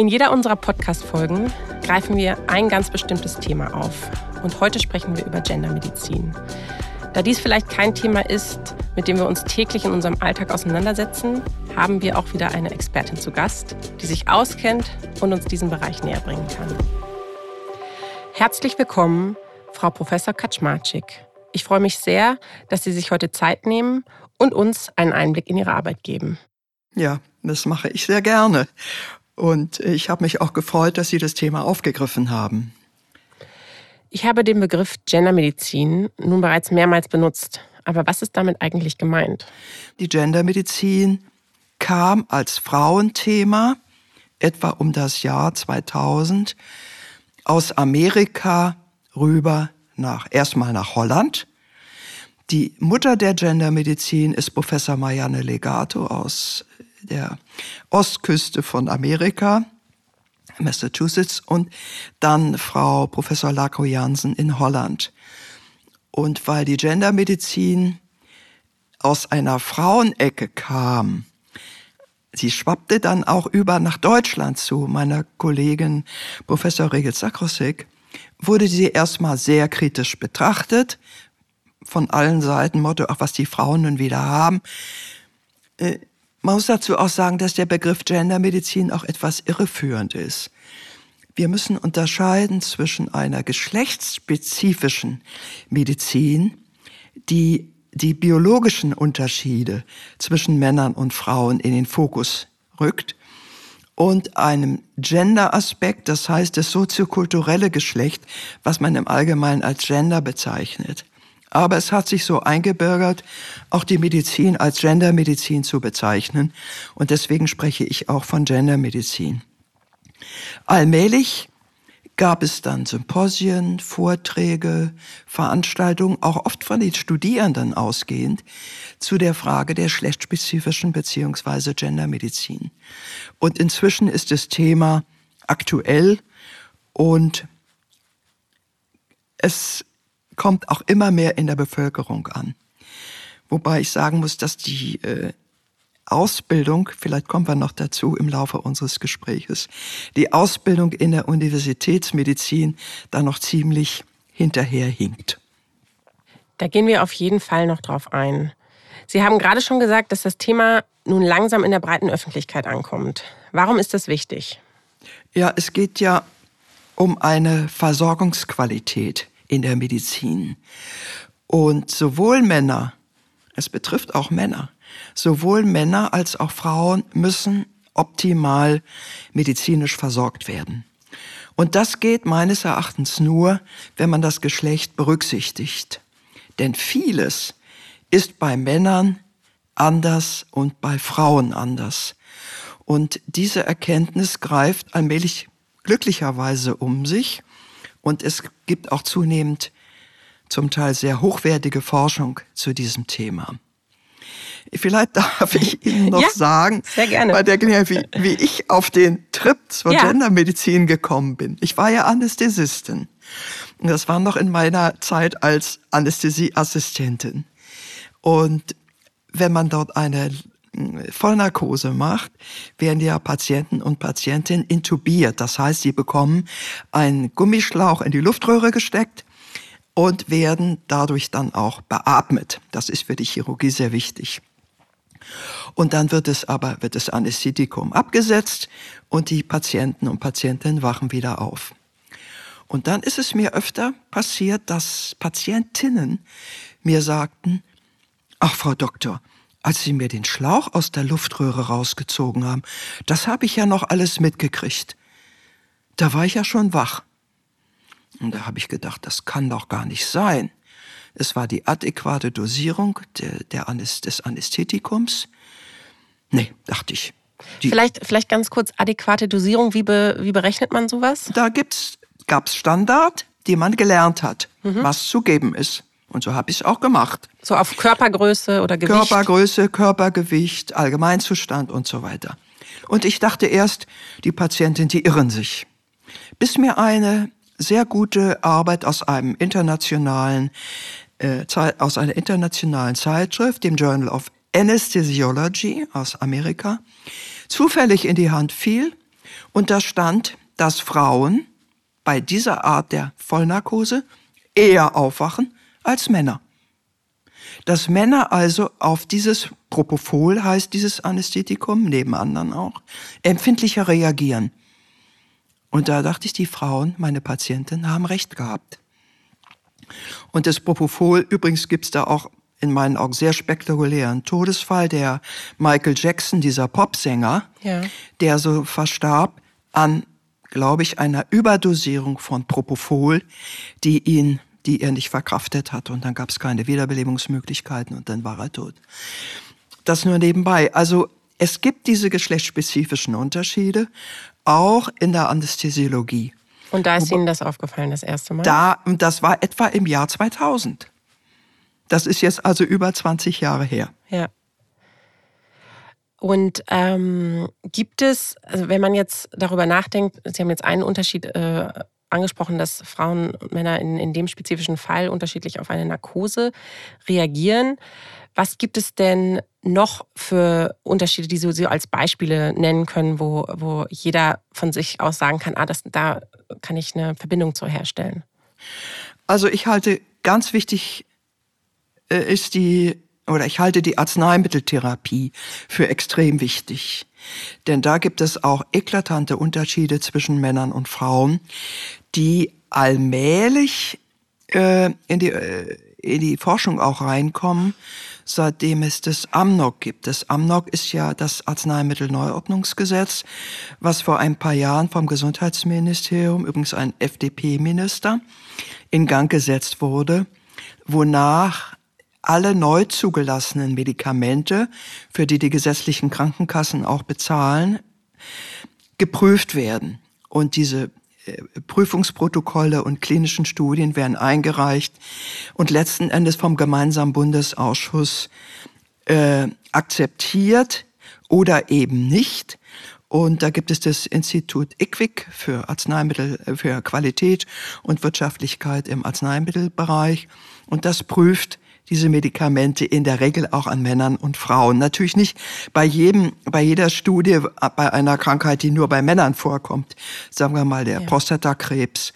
In jeder unserer Podcast-Folgen greifen wir ein ganz bestimmtes Thema auf. Und heute sprechen wir über Gendermedizin. Da dies vielleicht kein Thema ist, mit dem wir uns täglich in unserem Alltag auseinandersetzen, haben wir auch wieder eine Expertin zu Gast, die sich auskennt und uns diesen Bereich näher bringen kann. Herzlich willkommen, Frau Professor Kaczmarczyk. Ich freue mich sehr, dass Sie sich heute Zeit nehmen und uns einen Einblick in Ihre Arbeit geben. Ja, das mache ich sehr gerne. Und ich habe mich auch gefreut, dass Sie das Thema aufgegriffen haben. Ich habe den Begriff Gendermedizin nun bereits mehrmals benutzt. Aber was ist damit eigentlich gemeint? Die Gendermedizin kam als Frauenthema etwa um das Jahr 2000 aus Amerika rüber nach erstmal nach Holland. Die Mutter der Gendermedizin ist Professor Marianne Legato aus der Ostküste von Amerika. Massachusetts und dann Frau Professor Lako Jansen in Holland. Und weil die Gendermedizin aus einer Frauenecke kam, sie schwappte dann auch über nach Deutschland zu meiner Kollegin Professor Regel Sakrosik, wurde sie erstmal sehr kritisch betrachtet, von allen Seiten, Motto, ach, was die Frauen nun wieder haben. Man muss dazu auch sagen, dass der Begriff Gendermedizin auch etwas irreführend ist. Wir müssen unterscheiden zwischen einer geschlechtsspezifischen Medizin, die die biologischen Unterschiede zwischen Männern und Frauen in den Fokus rückt, und einem Gender-Aspekt, das heißt das soziokulturelle Geschlecht, was man im Allgemeinen als Gender bezeichnet. Aber es hat sich so eingebürgert, auch die Medizin als Gendermedizin zu bezeichnen. Und deswegen spreche ich auch von Gendermedizin. Allmählich gab es dann Symposien, Vorträge, Veranstaltungen, auch oft von den Studierenden ausgehend, zu der Frage der geschlechtsspezifischen beziehungsweise Gendermedizin. Und inzwischen ist das Thema aktuell und es kommt auch immer mehr in der Bevölkerung an. Wobei ich sagen muss, dass die äh, Ausbildung, vielleicht kommen wir noch dazu im Laufe unseres Gespräches, die Ausbildung in der Universitätsmedizin da noch ziemlich hinterherhinkt. Da gehen wir auf jeden Fall noch drauf ein. Sie haben gerade schon gesagt, dass das Thema nun langsam in der breiten Öffentlichkeit ankommt. Warum ist das wichtig? Ja, es geht ja um eine Versorgungsqualität in der Medizin. Und sowohl Männer, es betrifft auch Männer, sowohl Männer als auch Frauen müssen optimal medizinisch versorgt werden. Und das geht meines Erachtens nur, wenn man das Geschlecht berücksichtigt. Denn vieles ist bei Männern anders und bei Frauen anders. Und diese Erkenntnis greift allmählich glücklicherweise um sich. Und es gibt auch zunehmend zum Teil sehr hochwertige Forschung zu diesem Thema. Vielleicht darf ich Ihnen noch ja, sagen, bei der wie, wie ich auf den Trip zur ja. Gendermedizin gekommen bin. Ich war ja Anästhesistin. Und das war noch in meiner Zeit als Anästhesieassistentin. Und wenn man dort eine Vollnarkose macht, werden ja Patienten und Patientinnen intubiert. Das heißt, sie bekommen einen Gummischlauch in die Luftröhre gesteckt und werden dadurch dann auch beatmet. Das ist für die Chirurgie sehr wichtig. Und dann wird es aber, wird das Anästhetikum abgesetzt und die Patienten und Patientinnen wachen wieder auf. Und dann ist es mir öfter passiert, dass Patientinnen mir sagten, ach Frau Doktor, als Sie mir den Schlauch aus der Luftröhre rausgezogen haben, das habe ich ja noch alles mitgekriegt. Da war ich ja schon wach. Und da habe ich gedacht, das kann doch gar nicht sein. Es war die adäquate Dosierung der, der Anäst des Anästhetikums. Nee, dachte ich. vielleicht, vielleicht ganz kurz adäquate Dosierung. Wie, be, wie berechnet man sowas? Da gibt's, gab's Standard, die man gelernt hat, mhm. was zu geben ist. Und so habe ich es auch gemacht. So auf Körpergröße oder Gewicht? Körpergröße, Körpergewicht, Allgemeinzustand und so weiter. Und ich dachte erst, die Patientin, die irren sich. Bis mir eine sehr gute Arbeit aus einem internationalen, äh, aus einer internationalen Zeitschrift, dem Journal of Anesthesiology aus Amerika, zufällig in die Hand fiel Und da stand, dass Frauen bei dieser Art der Vollnarkose eher aufwachen als Männer. Dass Männer also auf dieses Propofol heißt dieses Anästhetikum, neben anderen auch, empfindlicher reagieren. Und da dachte ich, die Frauen, meine Patienten, haben recht gehabt. Und das Propofol, übrigens gibt's da auch in meinen Augen sehr spektakulären Todesfall, der Michael Jackson, dieser Popsänger, ja. der so verstarb an, glaube ich, einer Überdosierung von Propofol, die ihn, die er nicht verkraftet hat. Und dann gab es keine Wiederbelebungsmöglichkeiten und dann war er tot. Das nur nebenbei. Also es gibt diese geschlechtsspezifischen Unterschiede, auch in der Anästhesiologie. Und da ist Ihnen das aufgefallen das erste Mal? Da, das war etwa im Jahr 2000. Das ist jetzt also über 20 Jahre her. Ja. Und ähm, gibt es, also wenn man jetzt darüber nachdenkt, Sie haben jetzt einen Unterschied äh, angesprochen, dass Frauen und Männer in, in dem spezifischen Fall unterschiedlich auf eine Narkose reagieren. Was gibt es denn noch für Unterschiede, die Sie als Beispiele nennen können, wo, wo jeder von sich aus sagen kann, ah, das, da kann ich eine Verbindung zu herstellen? Also ich halte ganz wichtig äh, ist die, oder ich halte die Arzneimitteltherapie für extrem wichtig. Denn da gibt es auch eklatante Unterschiede zwischen Männern und Frauen, die allmählich äh, in, die, äh, in die Forschung auch reinkommen, seitdem es das AMNOG gibt. Das AMNOG ist ja das Arzneimittelneuordnungsgesetz, was vor ein paar Jahren vom Gesundheitsministerium, übrigens ein FDP-Minister, in Gang gesetzt wurde, wonach alle neu zugelassenen Medikamente, für die die gesetzlichen Krankenkassen auch bezahlen, geprüft werden. Und diese Prüfungsprotokolle und klinischen Studien werden eingereicht und letzten Endes vom gemeinsamen Bundesausschuss äh, akzeptiert oder eben nicht. Und da gibt es das Institut IQWIC für Arzneimittel, äh, für Qualität und Wirtschaftlichkeit im Arzneimittelbereich. Und das prüft diese Medikamente in der Regel auch an Männern und Frauen. Natürlich nicht bei jedem, bei jeder Studie bei einer Krankheit, die nur bei Männern vorkommt. Sagen wir mal der ja. Prostatakrebs.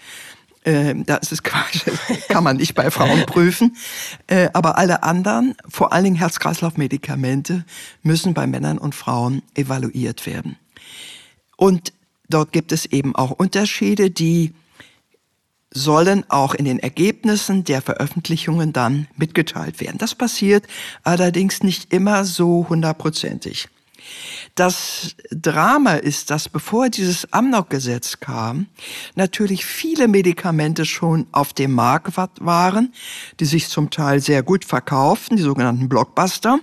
Äh, das ist Quatsch, kann man nicht bei Frauen prüfen. Äh, aber alle anderen, vor allen Dingen Herz-Kreislauf-Medikamente, müssen bei Männern und Frauen evaluiert werden. Und dort gibt es eben auch Unterschiede, die sollen auch in den Ergebnissen der Veröffentlichungen dann mitgeteilt werden. Das passiert allerdings nicht immer so hundertprozentig. Das Drama ist, dass bevor dieses Amnok-Gesetz kam, natürlich viele Medikamente schon auf dem Markt waren, die sich zum Teil sehr gut verkauften, die sogenannten Blockbuster.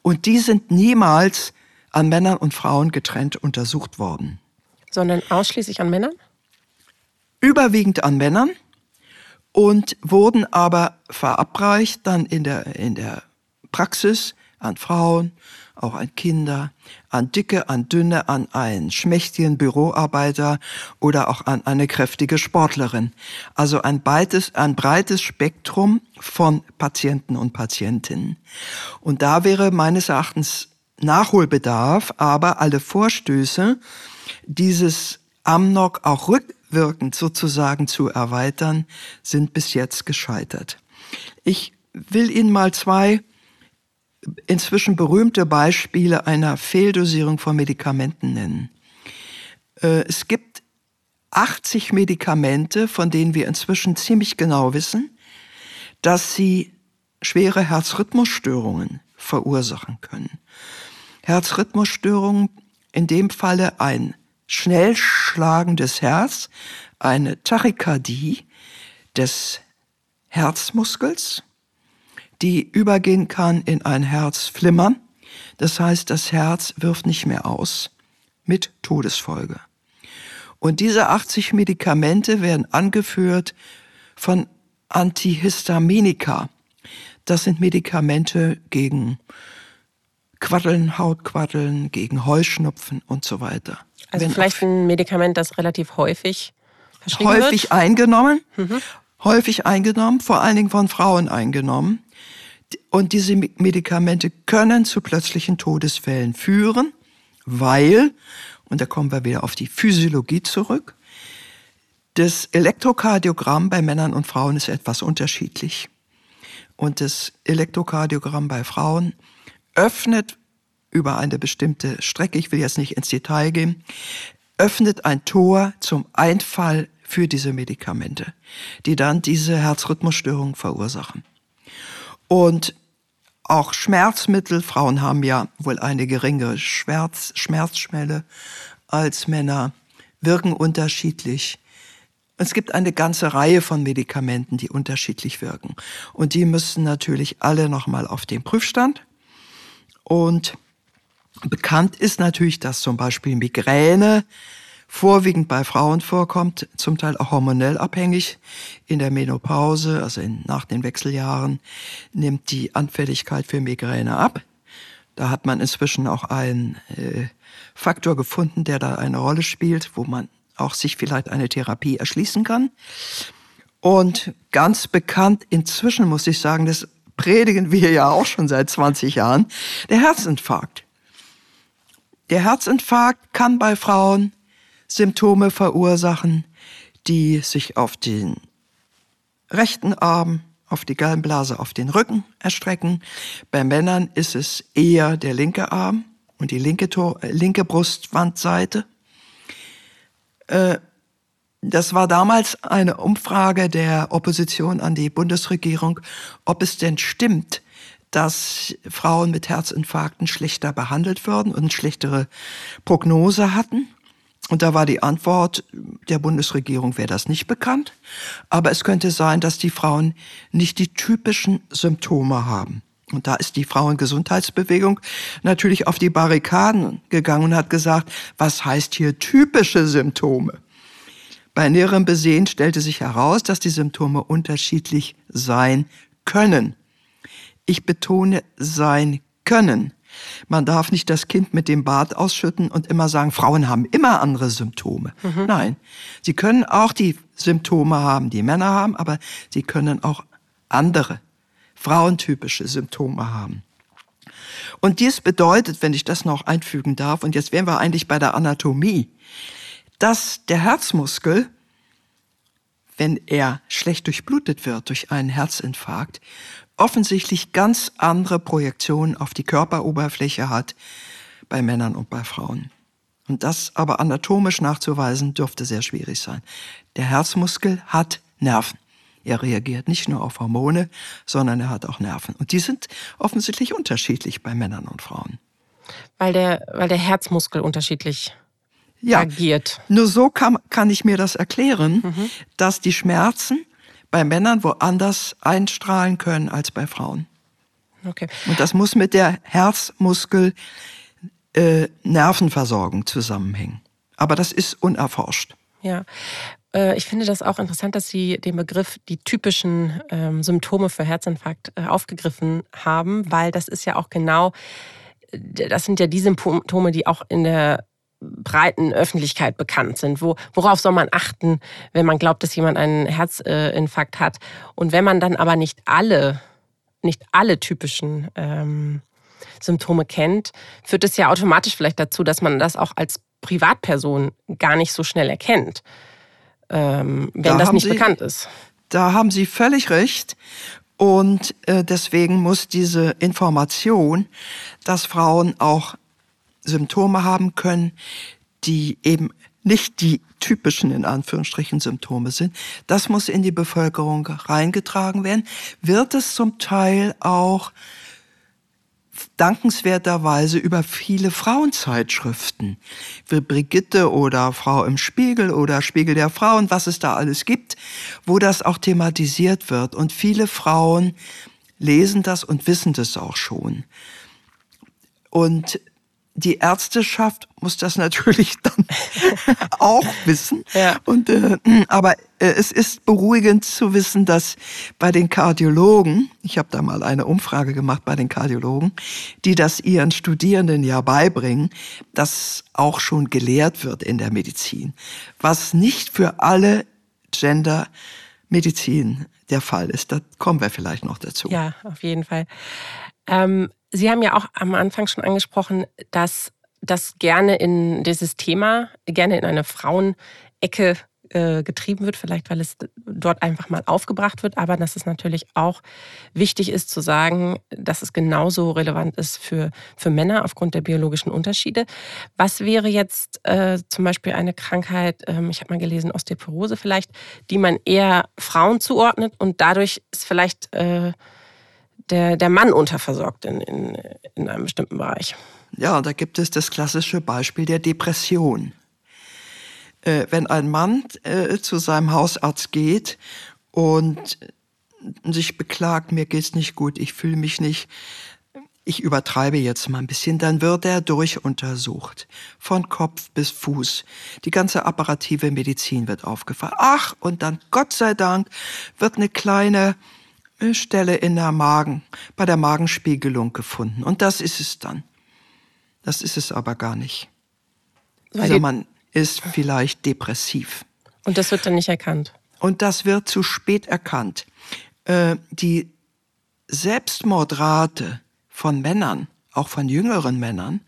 Und die sind niemals an Männern und Frauen getrennt untersucht worden. Sondern ausschließlich an Männern? Überwiegend an Männern und wurden aber verabreicht dann in der, in der Praxis an Frauen, auch an Kinder, an Dicke, an Dünne, an einen schmächtigen Büroarbeiter oder auch an eine kräftige Sportlerin. Also ein breites, ein breites Spektrum von Patienten und Patientinnen. Und da wäre meines Erachtens Nachholbedarf, aber alle Vorstöße, dieses Amnok auch rück rückwirkend sozusagen zu erweitern, sind bis jetzt gescheitert. Ich will Ihnen mal zwei inzwischen berühmte Beispiele einer Fehldosierung von Medikamenten nennen. Äh, es gibt 80 Medikamente, von denen wir inzwischen ziemlich genau wissen, dass sie schwere Herzrhythmusstörungen verursachen können. Herzrhythmusstörungen, in dem Falle ein schnell schlagendes Herz, eine Tachykardie des Herzmuskels, die übergehen kann in ein Herzflimmern. Das heißt, das Herz wirft nicht mehr aus mit Todesfolge. Und diese 80 Medikamente werden angeführt von Antihistaminika. Das sind Medikamente gegen Quaddeln, Hautquaddeln, gegen Heuschnupfen und so weiter. Also Wenn vielleicht ein Medikament, das relativ häufig häufig wird. eingenommen, mhm. häufig eingenommen, vor allen Dingen von Frauen eingenommen. Und diese Medikamente können zu plötzlichen Todesfällen führen, weil, und da kommen wir wieder auf die Physiologie zurück. Das Elektrokardiogramm bei Männern und Frauen ist etwas unterschiedlich. Und das Elektrokardiogramm bei Frauen öffnet über eine bestimmte Strecke, ich will jetzt nicht ins Detail gehen, öffnet ein Tor zum Einfall für diese Medikamente, die dann diese Herzrhythmusstörungen verursachen. Und auch Schmerzmittel, Frauen haben ja wohl eine geringere Schmerz, Schmerzschwelle als Männer, wirken unterschiedlich. Es gibt eine ganze Reihe von Medikamenten, die unterschiedlich wirken. Und die müssen natürlich alle nochmal auf den Prüfstand. Und bekannt ist natürlich, dass zum Beispiel Migräne vorwiegend bei Frauen vorkommt, zum Teil auch hormonell abhängig. In der Menopause, also in, nach den Wechseljahren, nimmt die Anfälligkeit für Migräne ab. Da hat man inzwischen auch einen äh, Faktor gefunden, der da eine Rolle spielt, wo man auch sich vielleicht eine Therapie erschließen kann. Und ganz bekannt inzwischen muss ich sagen, das predigen wir ja auch schon seit 20 Jahren, der Herzinfarkt. Der Herzinfarkt kann bei Frauen Symptome verursachen, die sich auf den rechten Arm, auf die Gallenblase, auf den Rücken erstrecken. Bei Männern ist es eher der linke Arm und die linke, Tor, äh, linke Brustwandseite. Äh, das war damals eine Umfrage der Opposition an die Bundesregierung, ob es denn stimmt, dass Frauen mit Herzinfarkten schlechter behandelt würden und schlechtere Prognose hatten. Und da war die Antwort der Bundesregierung, wäre das nicht bekannt. Aber es könnte sein, dass die Frauen nicht die typischen Symptome haben. Und da ist die Frauengesundheitsbewegung natürlich auf die Barrikaden gegangen und hat gesagt, was heißt hier typische Symptome? Bei näherem Besehen stellte sich heraus, dass die Symptome unterschiedlich sein können. Ich betone sein können. Man darf nicht das Kind mit dem Bart ausschütten und immer sagen, Frauen haben immer andere Symptome. Mhm. Nein, sie können auch die Symptome haben, die Männer haben, aber sie können auch andere, frauentypische Symptome haben. Und dies bedeutet, wenn ich das noch einfügen darf, und jetzt wären wir eigentlich bei der Anatomie, dass der Herzmuskel, wenn er schlecht durchblutet wird durch einen Herzinfarkt, offensichtlich ganz andere Projektionen auf die Körperoberfläche hat bei Männern und bei Frauen. Und das aber anatomisch nachzuweisen, dürfte sehr schwierig sein. Der Herzmuskel hat Nerven. Er reagiert nicht nur auf Hormone, sondern er hat auch Nerven. Und die sind offensichtlich unterschiedlich bei Männern und Frauen. Weil der, weil der Herzmuskel unterschiedlich ja, agiert. Nur so kann, kann ich mir das erklären, mhm. dass die Schmerzen bei Männern woanders einstrahlen können als bei Frauen. Okay. Und das muss mit der Herzmuskel äh, zusammenhängen. Aber das ist unerforscht. Ja. Äh, ich finde das auch interessant, dass Sie den Begriff die typischen ähm, Symptome für Herzinfarkt äh, aufgegriffen haben, weil das ist ja auch genau, das sind ja die Symptome, die auch in der breiten Öffentlichkeit bekannt sind. Wo, worauf soll man achten, wenn man glaubt, dass jemand einen Herzinfarkt hat? Und wenn man dann aber nicht alle, nicht alle typischen ähm, Symptome kennt, führt es ja automatisch vielleicht dazu, dass man das auch als Privatperson gar nicht so schnell erkennt, ähm, wenn da das nicht Sie, bekannt ist. Da haben Sie völlig recht. Und äh, deswegen muss diese Information, dass Frauen auch Symptome haben können, die eben nicht die typischen in Anführungsstrichen Symptome sind. Das muss in die Bevölkerung reingetragen werden. Wird es zum Teil auch dankenswerterweise über viele Frauenzeitschriften, wie Brigitte oder Frau im Spiegel oder Spiegel der Frauen, was es da alles gibt, wo das auch thematisiert wird. Und viele Frauen lesen das und wissen das auch schon. Und die Ärzteschaft muss das natürlich dann auch wissen. Ja. Und, äh, aber äh, es ist beruhigend zu wissen, dass bei den Kardiologen, ich habe da mal eine Umfrage gemacht bei den Kardiologen, die das ihren Studierenden ja beibringen, dass auch schon gelehrt wird in der Medizin, was nicht für alle Gendermedizin der Fall ist. Da kommen wir vielleicht noch dazu. Ja, auf jeden Fall. Ähm, Sie haben ja auch am Anfang schon angesprochen, dass das gerne in dieses Thema, gerne in eine Frauenecke äh, getrieben wird, vielleicht weil es dort einfach mal aufgebracht wird, aber dass es natürlich auch wichtig ist zu sagen, dass es genauso relevant ist für, für Männer aufgrund der biologischen Unterschiede. Was wäre jetzt äh, zum Beispiel eine Krankheit, ähm, ich habe mal gelesen, Osteoporose vielleicht, die man eher Frauen zuordnet und dadurch ist vielleicht äh, der, der Mann unterversorgt in, in, in einem bestimmten Bereich? Ja, da gibt es das klassische Beispiel der Depression äh, wenn ein Mann äh, zu seinem Hausarzt geht und sich beklagt, mir geht's nicht gut, ich fühle mich nicht, ich übertreibe jetzt mal ein bisschen, dann wird er durchuntersucht. Von Kopf bis Fuß. Die ganze apparative Medizin wird aufgefahren. Ach, und dann, Gott sei Dank, wird eine kleine Stelle in der Magen, bei der Magenspiegelung gefunden. Und das ist es dann. Das ist es aber gar nicht. Also man, ist vielleicht depressiv. Und das wird dann nicht erkannt. Und das wird zu spät erkannt. Äh, die Selbstmordrate von Männern, auch von jüngeren Männern,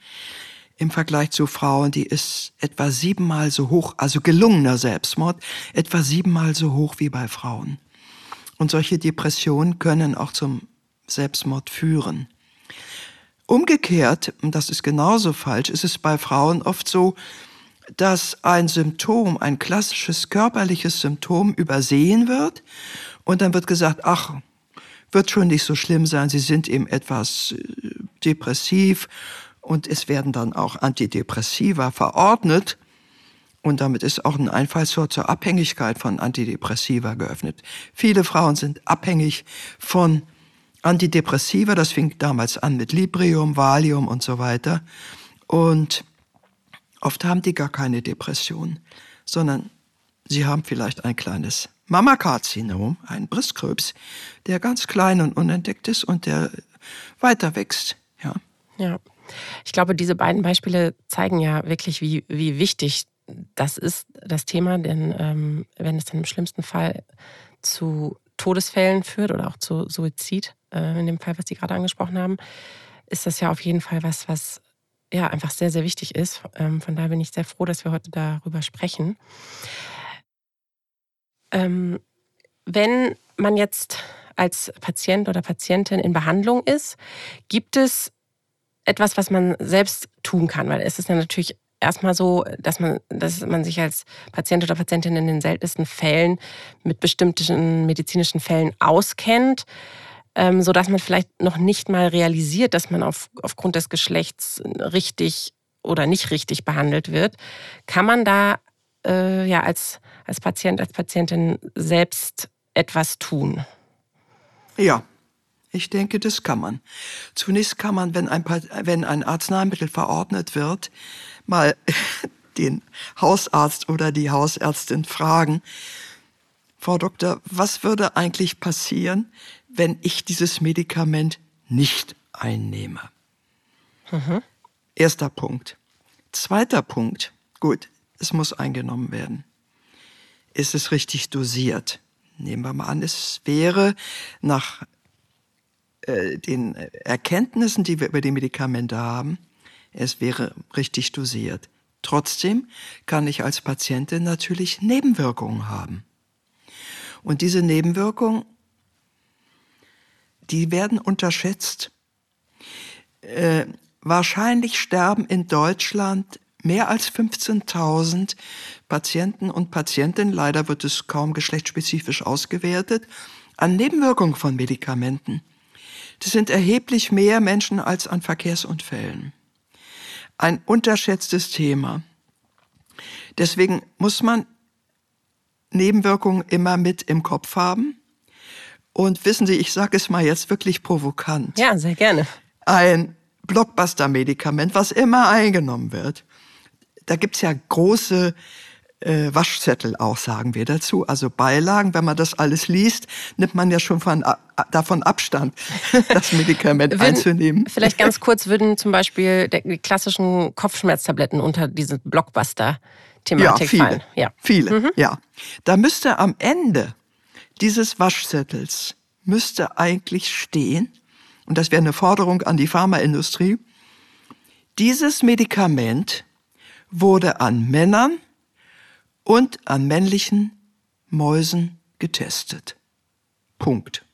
im Vergleich zu Frauen, die ist etwa siebenmal so hoch, also gelungener Selbstmord, etwa siebenmal so hoch wie bei Frauen. Und solche Depressionen können auch zum Selbstmord führen. Umgekehrt, und das ist genauso falsch, ist es bei Frauen oft so, dass ein Symptom, ein klassisches körperliches Symptom übersehen wird und dann wird gesagt, ach, wird schon nicht so schlimm sein, Sie sind eben etwas äh, depressiv und es werden dann auch Antidepressiva verordnet und damit ist auch ein Einfallstor zur Abhängigkeit von Antidepressiva geöffnet. Viele Frauen sind abhängig von Antidepressiva, das fing damals an mit Librium, Valium und so weiter und Oft haben die gar keine Depression, sondern sie haben vielleicht ein kleines Mama-Card-Syndrom, einen Brustkrebs, der ganz klein und unentdeckt ist und der weiter wächst. Ja. ja. Ich glaube, diese beiden Beispiele zeigen ja wirklich, wie, wie wichtig das ist, das Thema, denn ähm, wenn es dann im schlimmsten Fall zu Todesfällen führt oder auch zu Suizid, äh, in dem Fall, was Sie gerade angesprochen haben, ist das ja auf jeden Fall was, was ja einfach sehr, sehr wichtig ist. Ähm, von daher bin ich sehr froh, dass wir heute darüber sprechen. Ähm, wenn man jetzt als Patient oder Patientin in Behandlung ist, gibt es etwas, was man selbst tun kann? Weil es ist ja natürlich erstmal so, dass man, dass man sich als Patient oder Patientin in den seltensten Fällen mit bestimmten medizinischen Fällen auskennt ähm, sodass man vielleicht noch nicht mal realisiert, dass man auf, aufgrund des Geschlechts richtig oder nicht richtig behandelt wird. Kann man da äh, ja als, als Patient, als Patientin selbst etwas tun? Ja, ich denke, das kann man. Zunächst kann man, wenn ein, wenn ein Arzneimittel verordnet wird, mal den Hausarzt oder die Hausärztin fragen, Frau Doktor, was würde eigentlich passieren, wenn ich dieses Medikament nicht einnehme. Mhm. Erster Punkt. Zweiter Punkt. Gut, es muss eingenommen werden. Ist es richtig dosiert? Nehmen wir mal an, es wäre nach äh, den Erkenntnissen, die wir über die Medikamente haben, es wäre richtig dosiert. Trotzdem kann ich als Patientin natürlich Nebenwirkungen haben. Und diese Nebenwirkungen die werden unterschätzt. Äh, wahrscheinlich sterben in Deutschland mehr als 15.000 Patienten und Patientinnen, leider wird es kaum geschlechtsspezifisch ausgewertet, an Nebenwirkungen von Medikamenten. Das sind erheblich mehr Menschen als an Verkehrsunfällen. Ein unterschätztes Thema. Deswegen muss man Nebenwirkungen immer mit im Kopf haben. Und wissen Sie, ich sage es mal jetzt wirklich provokant. Ja, sehr gerne. Ein Blockbuster-Medikament, was immer eingenommen wird. Da gibt's ja große äh, Waschzettel auch, sagen wir dazu. Also Beilagen, wenn man das alles liest, nimmt man ja schon von, a, davon Abstand, das Medikament würden, einzunehmen. Vielleicht ganz kurz würden zum Beispiel die klassischen Kopfschmerztabletten unter diese Blockbuster-Thematik ja, viele, fallen. Ja, viele, mhm. ja. Da müsste am Ende dieses Waschzettels müsste eigentlich stehen, und das wäre eine Forderung an die Pharmaindustrie, Dieses Medikament wurde an Männern und an männlichen Mäusen getestet. Punkt.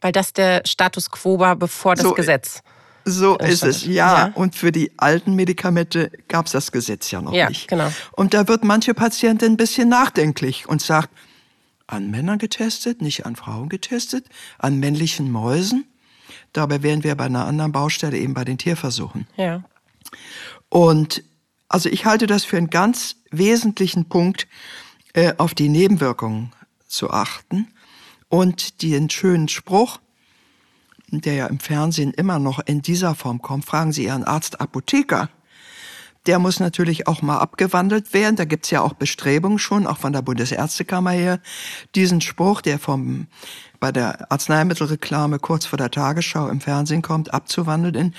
Weil das der Status quo war, bevor das So, Gesetz. So Äh, ist es, ja. Ja. Und für die alten Medikamente gab es das Gesetz ja noch Ja, nicht. genau. Und da wird manche Patientin ein bisschen nachdenklich und sagt, an Männern getestet, nicht an Frauen getestet, an männlichen Mäusen. Dabei wären wir bei einer anderen Baustelle eben bei den Tierversuchen. Ja. Und also ich halte das für einen ganz wesentlichen Punkt, äh, auf die Nebenwirkungen zu achten. Und den schönen Spruch, der ja im Fernsehen immer noch in dieser Form kommt, fragen Sie Ihren Arzt Apotheker. Der muss natürlich auch mal abgewandelt werden. Da gibt's ja auch Bestrebungen schon, auch von der Bundesärztekammer her, diesen Spruch, der vom, bei der Arzneimittelreklame kurz vor der Tagesschau im Fernsehen kommt, abzuwandeln in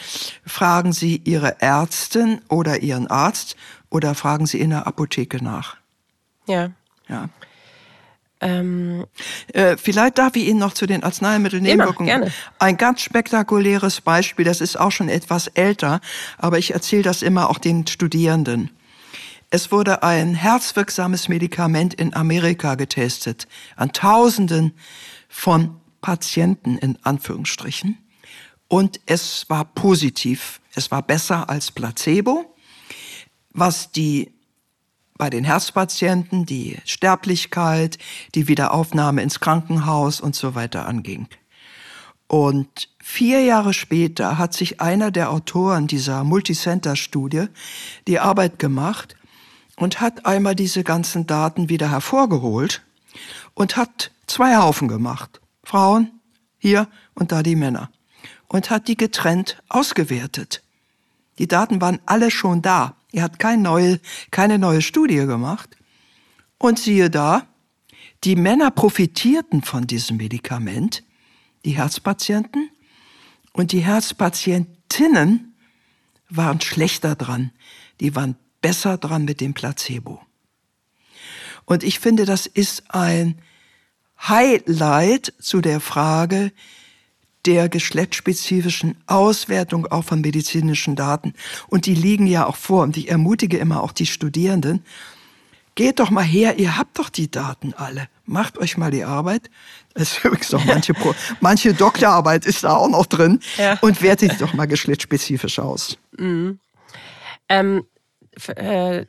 Fragen Sie Ihre Ärztin oder Ihren Arzt oder fragen Sie in der Apotheke nach. Ja. Ja. Ähm, Äh, vielleicht darf ich Ihnen noch zu den Arzneimittelnebenwirkungen Immer, gerne. ein ganz spektakuläres Beispiel, das ist auch schon etwas älter, aber ich erzähle das immer auch den Studierenden. Es wurde ein herzwirksames Medikament in Amerika getestet, an Tausenden von Patienten in Anführungsstrichen. Und es war positiv. Es war besser als Placebo, was die bei den Herzpatienten die Sterblichkeit, die Wiederaufnahme ins Krankenhaus und so weiter anging. Und vier Jahre später hat sich einer der Autoren dieser Multicenter-Studie die Arbeit gemacht und hat einmal diese ganzen Daten wieder hervorgeholt und hat zwei Haufen gemacht. Frauen hier und da die Männer. Und hat die getrennt ausgewertet. Die Daten waren alle schon da. Er hat kein neue, keine neue Studie gemacht. Und siehe da, die Männer profitierten von diesem Medikament, die Herzpatienten, und die Herzpatientinnen waren schlechter dran. Die waren besser dran mit dem Placebo. Und ich finde, das ist ein Highlight zu der Frage der geschlechtsspezifischen Auswertung auch von medizinischen Daten. Und die liegen ja auch vor. Und ich ermutige immer auch die Studierenden, geht doch mal her, ihr habt doch die Daten alle. Macht euch mal die Arbeit. Das ist übrigens auch manche, Pro manche Doktorarbeit ist da auch noch drin. Ja. Und wertet doch mal geschlechtsspezifisch aus. ähm, f- äh,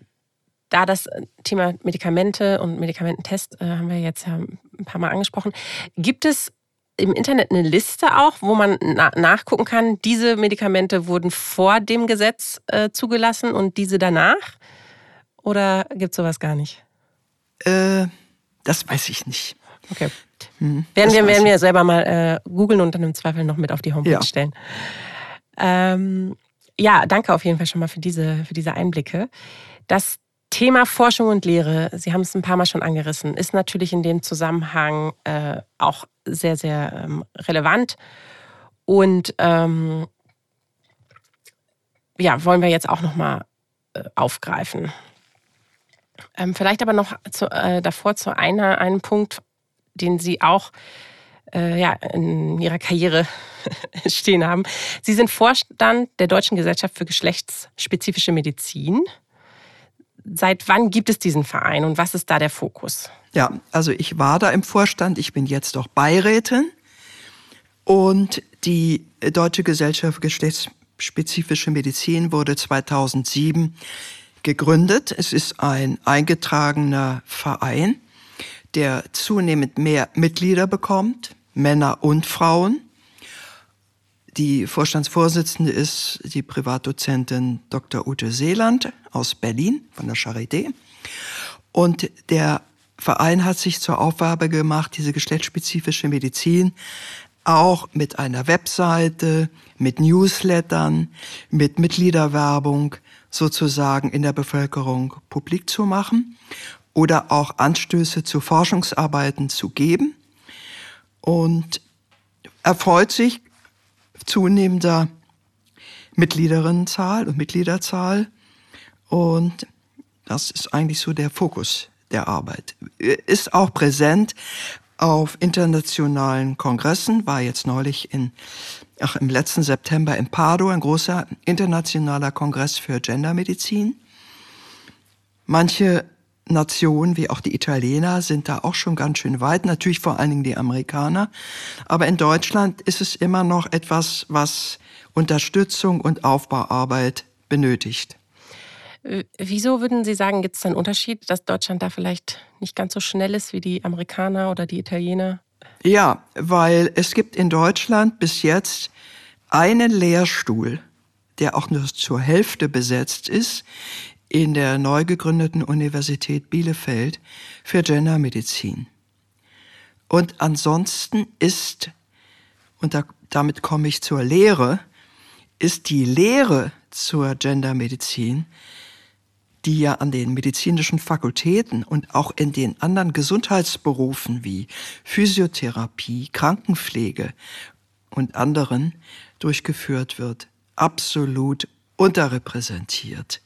da das Thema Medikamente und Medikamententest äh, haben wir jetzt ja ein paar Mal angesprochen. Gibt es im Internet eine Liste auch, wo man na nachgucken kann, diese Medikamente wurden vor dem Gesetz äh, zugelassen und diese danach? Oder gibt es sowas gar nicht? Äh, das weiß ich nicht. Okay. Hm, werden, wir, werden wir selber mal äh, googeln und dann im Zweifel noch mit auf die Homepage Ja. stellen. Ähm, ja, danke auf jeden Fall schon mal für diese, für diese Einblicke. Das Thema Forschung und Lehre, Sie haben es ein paar Mal schon angerissen, ist natürlich in dem Zusammenhang äh, auch sehr, sehr ähm, relevant. Und ähm, ja, wollen wir jetzt auch nochmal äh, aufgreifen. Ähm, vielleicht aber noch zu, äh, davor zu einer, einem Punkt, den Sie auch äh, ja, in Ihrer Karriere stehen haben. Sie sind Vorstand der Deutschen Gesellschaft für geschlechtsspezifische Medizin. Seit wann gibt es diesen Verein und was ist da der Fokus? Ja, also ich war da im Vorstand, ich bin jetzt auch Beirätin. Und die Deutsche Gesellschaft für geschlechtsspezifische Medizin wurde 2007 gegründet. Es ist ein eingetragener Verein, der zunehmend mehr Mitglieder bekommt, Männer und Frauen. Die Vorstandsvorsitzende ist die Privatdozentin Dr. Ute Seeland aus Berlin von der Charité. Und der Verein hat sich zur Aufgabe gemacht, diese geschlechtsspezifische Medizin auch mit einer Webseite, mit Newslettern, mit Mitgliederwerbung sozusagen in der Bevölkerung publik zu machen oder auch Anstöße zu Forschungsarbeiten zu geben und erfreut sich zunehmender Mitgliederinnenzahl und Mitgliederzahl und das ist eigentlich so der Fokus der Arbeit. Ist auch präsent auf internationalen Kongressen, war jetzt neulich in ach, im letzten September in Padua, ein großer internationaler Kongress für Gendermedizin. Manche Nationen, wie auch die Italiener, sind da auch schon ganz schön weit, natürlich vor allen Dingen die Amerikaner. Aber in Deutschland ist es immer noch etwas, was Unterstützung und Aufbauarbeit benötigt. Wieso würden Sie sagen, gibt es einen Unterschied, dass Deutschland da vielleicht nicht ganz so schnell ist wie die Amerikaner oder die Italiener? Ja, weil es gibt in Deutschland bis jetzt einen Lehrstuhl, der auch nur zur Hälfte besetzt ist, in der neu gegründeten Universität Bielefeld für Gendermedizin. Und ansonsten ist, und da, damit komme ich zur Lehre, ist die Lehre zur Gendermedizin, die ja an den medizinischen Fakultäten und auch in den anderen Gesundheitsberufen wie Physiotherapie, Krankenpflege und anderen durchgeführt wird, absolut unterrepräsentiert.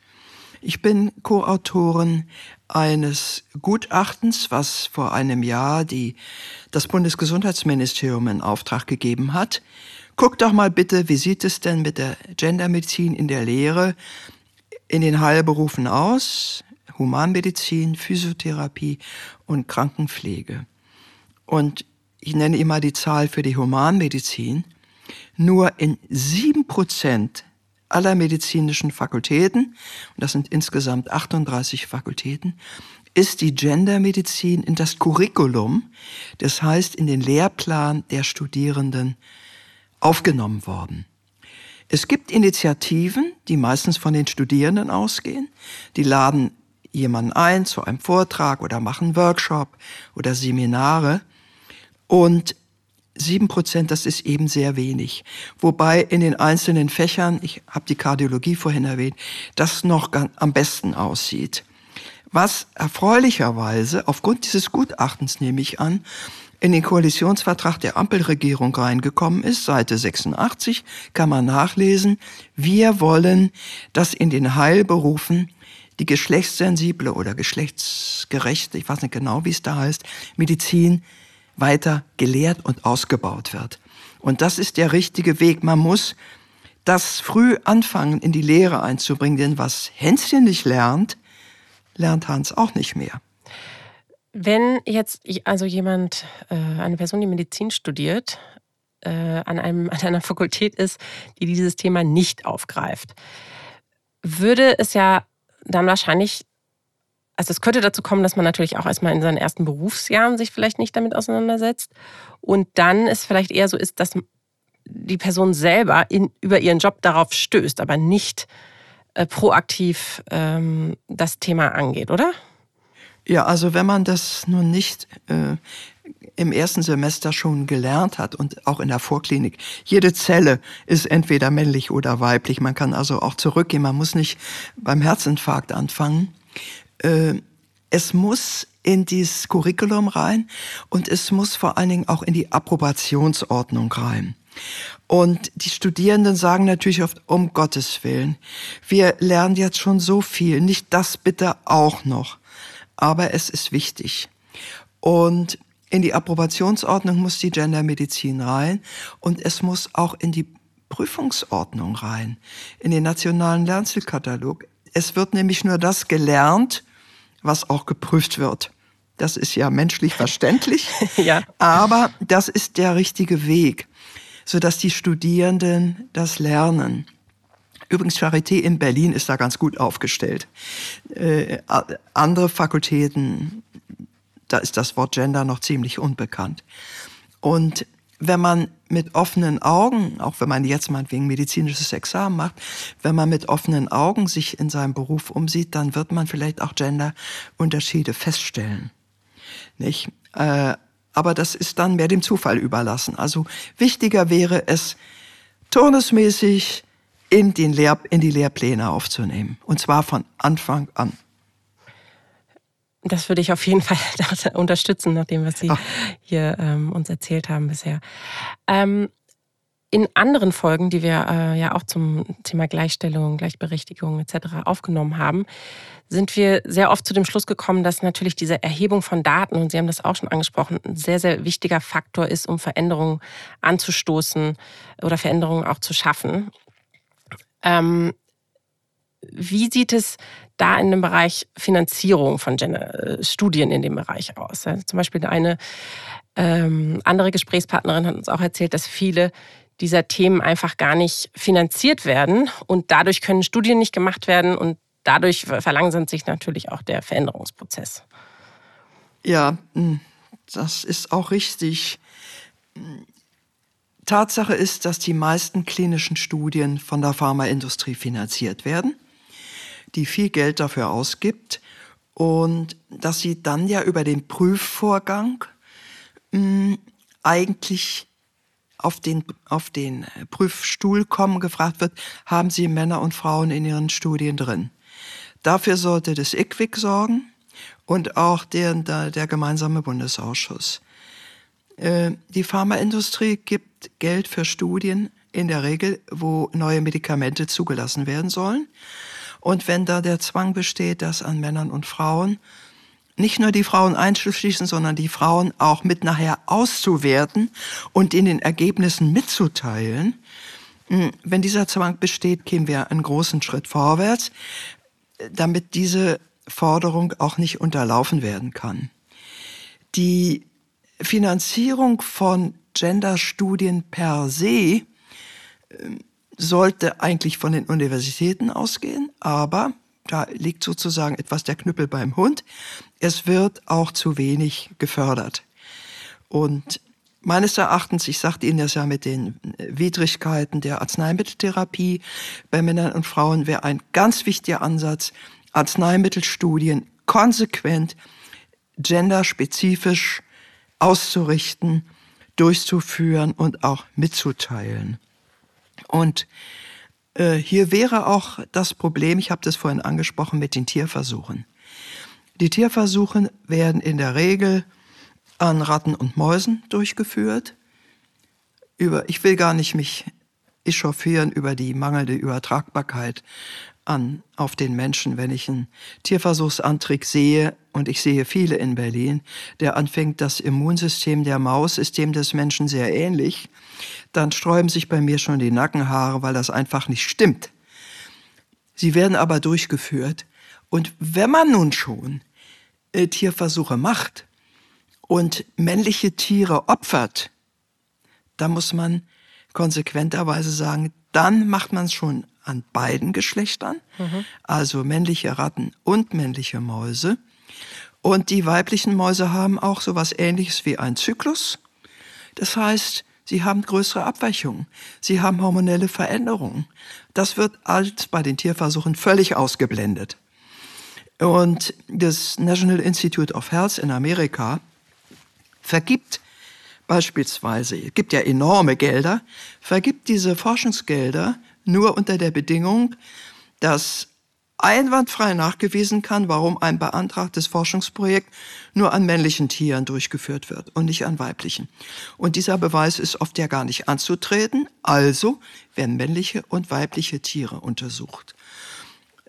Ich bin Co-Autorin eines Gutachtens, was vor einem Jahr die, das Bundesgesundheitsministerium in Auftrag gegeben hat. Guck doch mal bitte, wie sieht es denn mit der Gendermedizin in der Lehre in den Heilberufen aus? Humanmedizin, Physiotherapie und Krankenpflege. Und ich nenne immer die Zahl für die Humanmedizin. Nur in sieben Prozent aller medizinischen Fakultäten, und das sind insgesamt 38 Fakultäten, ist die Gendermedizin in das Curriculum, das heißt in den Lehrplan der Studierenden, aufgenommen worden. Es gibt Initiativen, die meistens von den Studierenden ausgehen. Die laden jemanden ein zu einem Vortrag oder machen Workshop oder Seminare. Und Sieben Prozent, das ist eben sehr wenig. Wobei in den einzelnen Fächern, ich habe die Kardiologie vorhin erwähnt, das noch am besten aussieht. Was erfreulicherweise, aufgrund dieses Gutachtens nehme ich an, in den Koalitionsvertrag der Ampelregierung reingekommen ist, Seite 86, kann man nachlesen, wir wollen, dass in den Heilberufen die geschlechtssensible oder geschlechtsgerechte, ich weiß nicht genau, wie es da heißt, Medizin weiter gelehrt und ausgebaut wird. Und das ist der richtige Weg. Man muss das früh anfangen, in die Lehre einzubringen, denn was Hänschen nicht lernt, lernt Hans auch nicht mehr. Wenn jetzt also jemand, äh, eine Person, die Medizin studiert, äh, an, einem, an einer Fakultät ist, die dieses Thema nicht aufgreift, würde es ja dann wahrscheinlich also es könnte dazu kommen, dass man natürlich auch erstmal in seinen ersten Berufsjahren sich vielleicht nicht damit auseinandersetzt und dann es vielleicht eher so ist, dass die Person selber in, über ihren Job darauf stößt, aber nicht äh, proaktiv ähm, das Thema angeht, oder? Ja, also wenn man das nun nicht äh, im ersten Semester schon gelernt hat und auch in der Vorklinik. Jede Zelle ist entweder männlich oder weiblich. Man kann also auch zurückgehen. Man muss nicht beim Herzinfarkt anfangen. Äh, es muss in dieses Curriculum rein und es muss vor allen Dingen auch in die Approbationsordnung rein. Und die Studierenden sagen natürlich oft, um Gottes Willen, wir lernen jetzt schon so viel, nicht das bitte auch noch. Aber es ist wichtig. Und in die Approbationsordnung muss die Gendermedizin rein und es muss auch in die Prüfungsordnung rein, in den nationalen Lernzielkatalog. Es wird nämlich nur das gelernt, was auch geprüft wird. Das ist ja menschlich verständlich, ja. aber das ist der richtige Weg, sodass die Studierenden das lernen. Übrigens, Charité in Berlin ist da ganz gut aufgestellt. Äh, andere Fakultäten, da ist das Wort Gender noch ziemlich unbekannt. Und wenn man mit offenen Augen, auch wenn man jetzt mal wegen medizinisches Examen macht, wenn man mit offenen Augen sich in seinem Beruf umsieht, dann wird man vielleicht auch Genderunterschiede feststellen. Nicht? Äh, aber das ist dann mehr dem Zufall überlassen. Also wichtiger wäre es, turnusmäßig in, den Lehr in die Lehrpläne aufzunehmen. Und zwar von Anfang an. Das würde ich auf jeden Fall unterstützen, nach dem, was Sie Ach. hier ähm, uns erzählt haben bisher. Ähm, in anderen Folgen, die wir äh, ja auch zum Thema Gleichstellung, Gleichberechtigung etc. aufgenommen haben, sind wir sehr oft zu dem Schluss gekommen, dass natürlich diese Erhebung von Daten, und Sie haben das auch schon angesprochen, ein sehr, sehr wichtiger Faktor ist, um Veränderungen anzustoßen oder Veränderungen auch zu schaffen. Ähm, wie sieht es da in dem Bereich Finanzierung von Gender, äh, Studien in dem Bereich aus? zum Beispiel eine ähm, andere Gesprächspartnerin hat uns auch erzählt, dass viele dieser Themen einfach gar nicht finanziert werden und dadurch können Studien nicht gemacht werden und dadurch verlangsamt sich natürlich auch der Veränderungsprozess. Ja, hm, das ist auch richtig. Tatsache ist, dass die meisten klinischen Studien von der Pharmaindustrie finanziert werden, die viel Geld dafür ausgibt und dass sie dann ja über den Prüfvorgang mh, hm, eigentlich auf den, auf den Prüfstuhl kommen, gefragt wird, haben Sie Männer und Frauen in Ihren Studien drin? Dafür sollte das IQWIC sorgen und auch der, der, der gemeinsame Bundesausschuss. Äh, die Pharmaindustrie gibt Geld für Studien in der Regel, wo neue Medikamente zugelassen werden sollen. Und wenn da der Zwang besteht, dass an Männern und Frauen nicht nur die Frauen einzuschließen, sondern die Frauen auch mit nachher auszuwerten und in den Ergebnissen mitzuteilen. Hm, wenn dieser Zwang besteht, kämen wir einen großen Schritt vorwärts, damit diese Forderung auch nicht unterlaufen werden kann. Die Finanzierung von Genderstudien per se ähm, sollte eigentlich von den Universitäten ausgehen, aber da liegt sozusagen etwas der Knüppel beim Hund. Es wird auch zu wenig gefördert. Und meines Erachtens, ich sagte Ihnen das ja mit den Widrigkeiten der Arzneimitteltherapie bei Männern und Frauen, wäre ein ganz wichtiger Ansatz, Arzneimittelstudien konsequent genderspezifisch auszurichten, durchzuführen und auch mitzuteilen. Und äh, hier wäre auch das Problem, ich habe das vorhin angesprochen, mit den Tierversuchen. Die Tierversuche werden in der Regel an Ratten und Mäusen durchgeführt. Über, ich will gar nicht mich echauffieren über die mangelnde Übertragbarkeit an auf den Menschen, wenn ich einen Tierversuchsantrieb sehe, und ich sehe viele in Berlin, der anfängt, das Immunsystem der Maus ist dem des Menschen sehr ähnlich, dann sträuben sich bei mir schon die Nackenhaare, weil das einfach nicht stimmt. Sie werden aber durchgeführt. Und wenn man nun schon äh, Tierversuche macht und männliche Tiere opfert, dann muss man konsequenterweise sagen, dann macht man es schon an beiden Geschlechtern, mhm. also männliche Ratten und männliche Mäuse. Und die weiblichen Mäuse haben auch so was ähnliches wie ein Zyklus. Das heißt, sie haben größere Abweichungen. Sie haben hormonelle Veränderungen. Das wird als bei den Tierversuchen völlig ausgeblendet. Und das National Institute of Health in Amerika vergibt beispielsweise, gibt ja enorme Gelder, vergibt diese Forschungsgelder nur unter der Bedingung, dass einwandfrei nachgewiesen kann, warum ein beantragtes Forschungsprojekt nur an männlichen Tieren durchgeführt wird und nicht an weiblichen. Und dieser Beweis ist oft ja gar nicht anzutreten, also werden männliche und weibliche Tiere untersucht.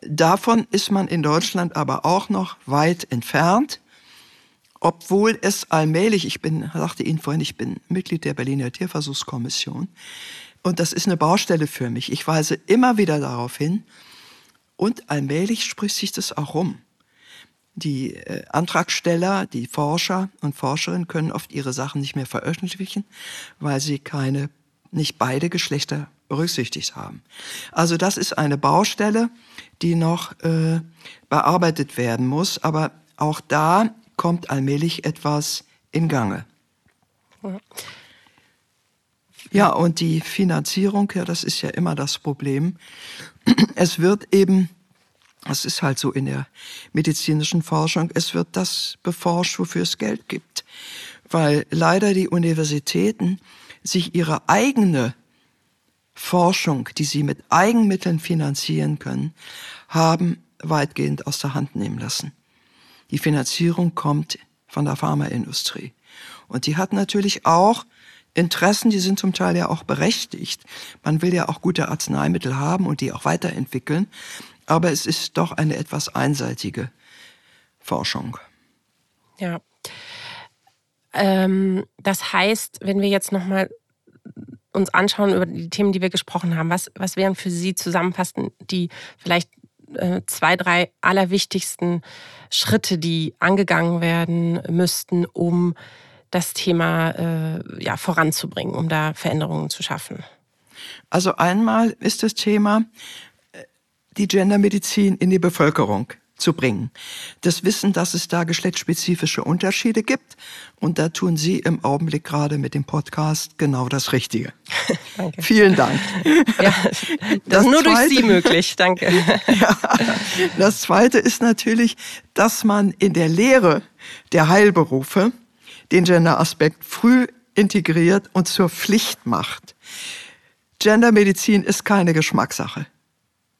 Davon ist man in Deutschland aber auch noch weit entfernt, obwohl es allmählich, ich bin, sagte Ihnen vorhin, ich bin Mitglied der Berliner Tierversuchskommission, und das ist eine Baustelle für mich. Ich weise immer wieder darauf hin. Und allmählich spricht sich das auch rum. Die äh, Antragsteller, die Forscher und Forscherinnen können oft ihre Sachen nicht mehr veröffentlichen, weil sie keine, nicht beide Geschlechter berücksichtigt haben. Also das ist eine Baustelle, die noch äh, bearbeitet werden muss. Aber auch da kommt allmählich etwas in Gange. Ja. Ja, und die Finanzierung, ja, das ist ja immer das Problem. Es wird eben, das ist halt so in der medizinischen Forschung, es wird das beforscht, wofür es Geld gibt. Weil leider die Universitäten sich ihre eigene Forschung, die sie mit Eigenmitteln finanzieren können, haben weitgehend aus der Hand nehmen lassen. Die Finanzierung kommt von der Pharmaindustrie. Und die hat natürlich auch Interessen, die sind zum Teil ja auch berechtigt. Man will ja auch gute Arzneimittel haben und die auch weiterentwickeln. Aber es ist doch eine etwas einseitige Forschung. Ja. Ähm, das heißt, wenn wir jetzt nochmal uns anschauen über die Themen, die wir gesprochen haben, was, was wären für Sie zusammenfassend die vielleicht äh, zwei, drei allerwichtigsten Schritte, die angegangen werden müssten, um das Thema äh, ja, voranzubringen, um da Veränderungen zu schaffen? Also einmal ist das Thema, äh, die Gendermedizin in die Bevölkerung zu bringen. Das Wissen, dass es da geschlechtsspezifische Unterschiede gibt. Und da tun Sie im Augenblick gerade mit dem Podcast genau das Richtige. Danke. Vielen Dank. Ja, das, das ist nur Zweite, durch Sie möglich. Danke. Ja, das Zweite ist natürlich, dass man in der Lehre der Heilberufe den Gender-Aspekt früh integriert und zur Pflicht macht. Gendermedizin ist keine Geschmackssache.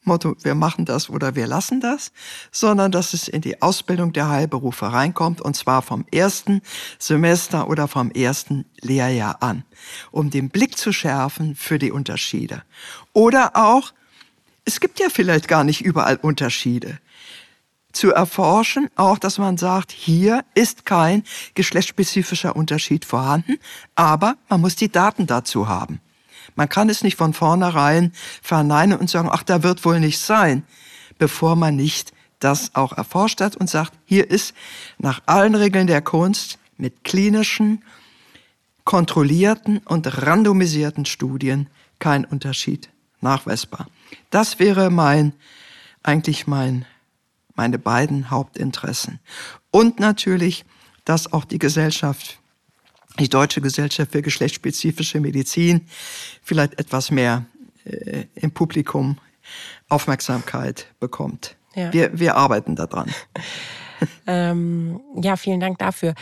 Motto, wir machen das oder wir lassen das, sondern dass es in die Ausbildung der Heilberufe reinkommt und zwar vom ersten Semester oder vom ersten Lehrjahr an, um den Blick zu schärfen für die Unterschiede. Oder auch, es gibt ja vielleicht gar nicht überall Unterschiede. Zu erforschen, auch dass man sagt, hier ist kein geschlechtsspezifischer Unterschied vorhanden, aber man muss die Daten dazu haben. Man kann es nicht von vornherein verneinen und sagen, ach, da wird wohl nichts sein, bevor man nicht das auch erforscht hat und sagt, hier ist nach allen Regeln der Kunst mit klinischen, kontrollierten und randomisierten Studien kein Unterschied nachweisbar. Das wäre mein, eigentlich mein, meine beiden Hauptinteressen. Und natürlich, dass auch die Gesellschaft die Deutsche Gesellschaft für geschlechtsspezifische Medizin vielleicht etwas mehr äh, im Publikum Aufmerksamkeit bekommt. Ja. Wir, wir arbeiten daran. ähm, ja, vielen Dank dafür.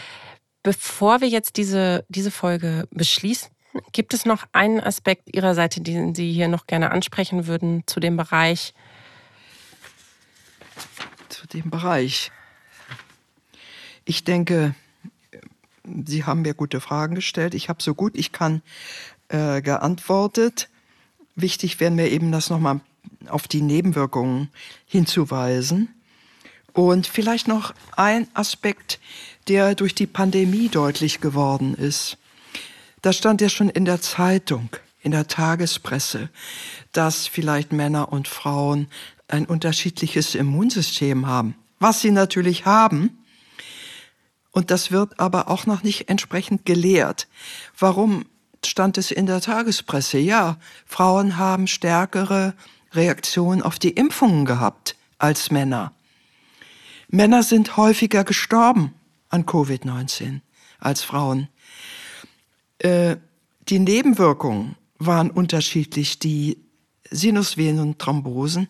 Bevor wir jetzt diese, diese Folge beschließen, gibt es noch einen Aspekt Ihrer Seite, den Sie hier noch gerne ansprechen würden zu dem Bereich? Dem Bereich. Ich denke, Sie haben mir gute Fragen gestellt. Ich habe so gut ich kann äh, geantwortet. Wichtig wäre mir eben das nochmal auf die Nebenwirkungen hinzuweisen. Und vielleicht noch ein Aspekt, der durch die Pandemie deutlich geworden ist. Da stand ja schon in der Zeitung, in der Tagespresse, dass vielleicht Männer und Frauen ein unterschiedliches Immunsystem haben. Was sie natürlich haben, und das wird aber auch noch nicht entsprechend gelehrt. Warum stand es in der Tagespresse? Ja, Frauen haben stärkere Reaktionen auf die Impfungen gehabt als Männer. Männer sind häufiger gestorben an Covid-19 als Frauen. Äh, die Nebenwirkungen waren unterschiedlich. Die Sinusvenenthrombosen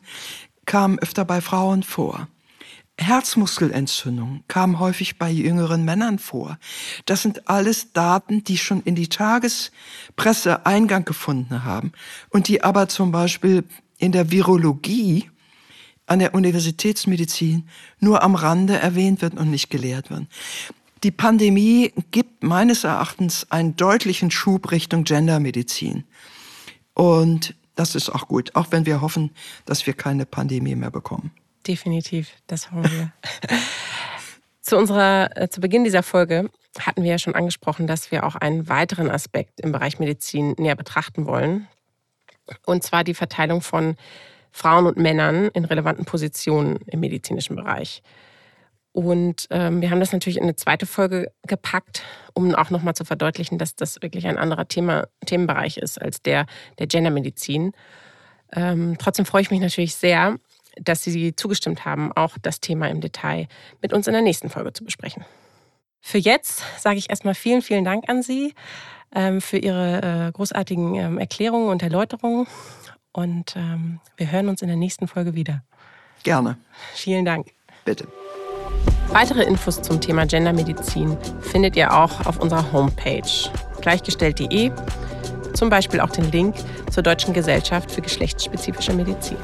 kamen öfter bei Frauen vor. Herzmuskelentzündung kam häufig bei jüngeren Männern vor. Das sind alles Daten, die schon in die Tagespresse Eingang gefunden haben und die aber zum Beispiel in der Virologie an der Universitätsmedizin nur am Rande erwähnt wird und nicht gelehrt wird. Die Pandemie gibt meines Erachtens einen deutlichen Schub Richtung Gendermedizin. Und das ist auch gut, auch wenn wir hoffen, dass wir keine Pandemie mehr bekommen. Definitiv, das hoffen wir. zu unserer, äh, zu Beginn dieser Folge hatten wir ja schon angesprochen, dass wir auch einen weiteren Aspekt im Bereich Medizin näher betrachten wollen. Und zwar die Verteilung von Frauen und Männern in relevanten Positionen im medizinischen Bereich. Und ähm, wir haben das natürlich in eine zweite Folge gepackt, um auch nochmal zu verdeutlichen, dass das wirklich ein anderer Thema, Themenbereich ist als der der Gendermedizin. Ähm, trotzdem freue ich mich natürlich sehr, dass Sie zugestimmt haben, auch das Thema im Detail mit uns in der nächsten Folge zu besprechen. Für jetzt sage ich erstmal vielen, vielen Dank an Sie ähm, für Ihre äh, großartigen ähm, Erklärungen und Erläuterungen. Und ähm, wir hören uns in der nächsten Folge wieder. Gerne. Vielen Dank. Bitte. Weitere Infos zum Thema Gendermedizin findet ihr auch auf unserer Homepage gleichgestellt.de, zum Beispiel auch den Link zur Deutschen Gesellschaft für geschlechtsspezifische Medizin.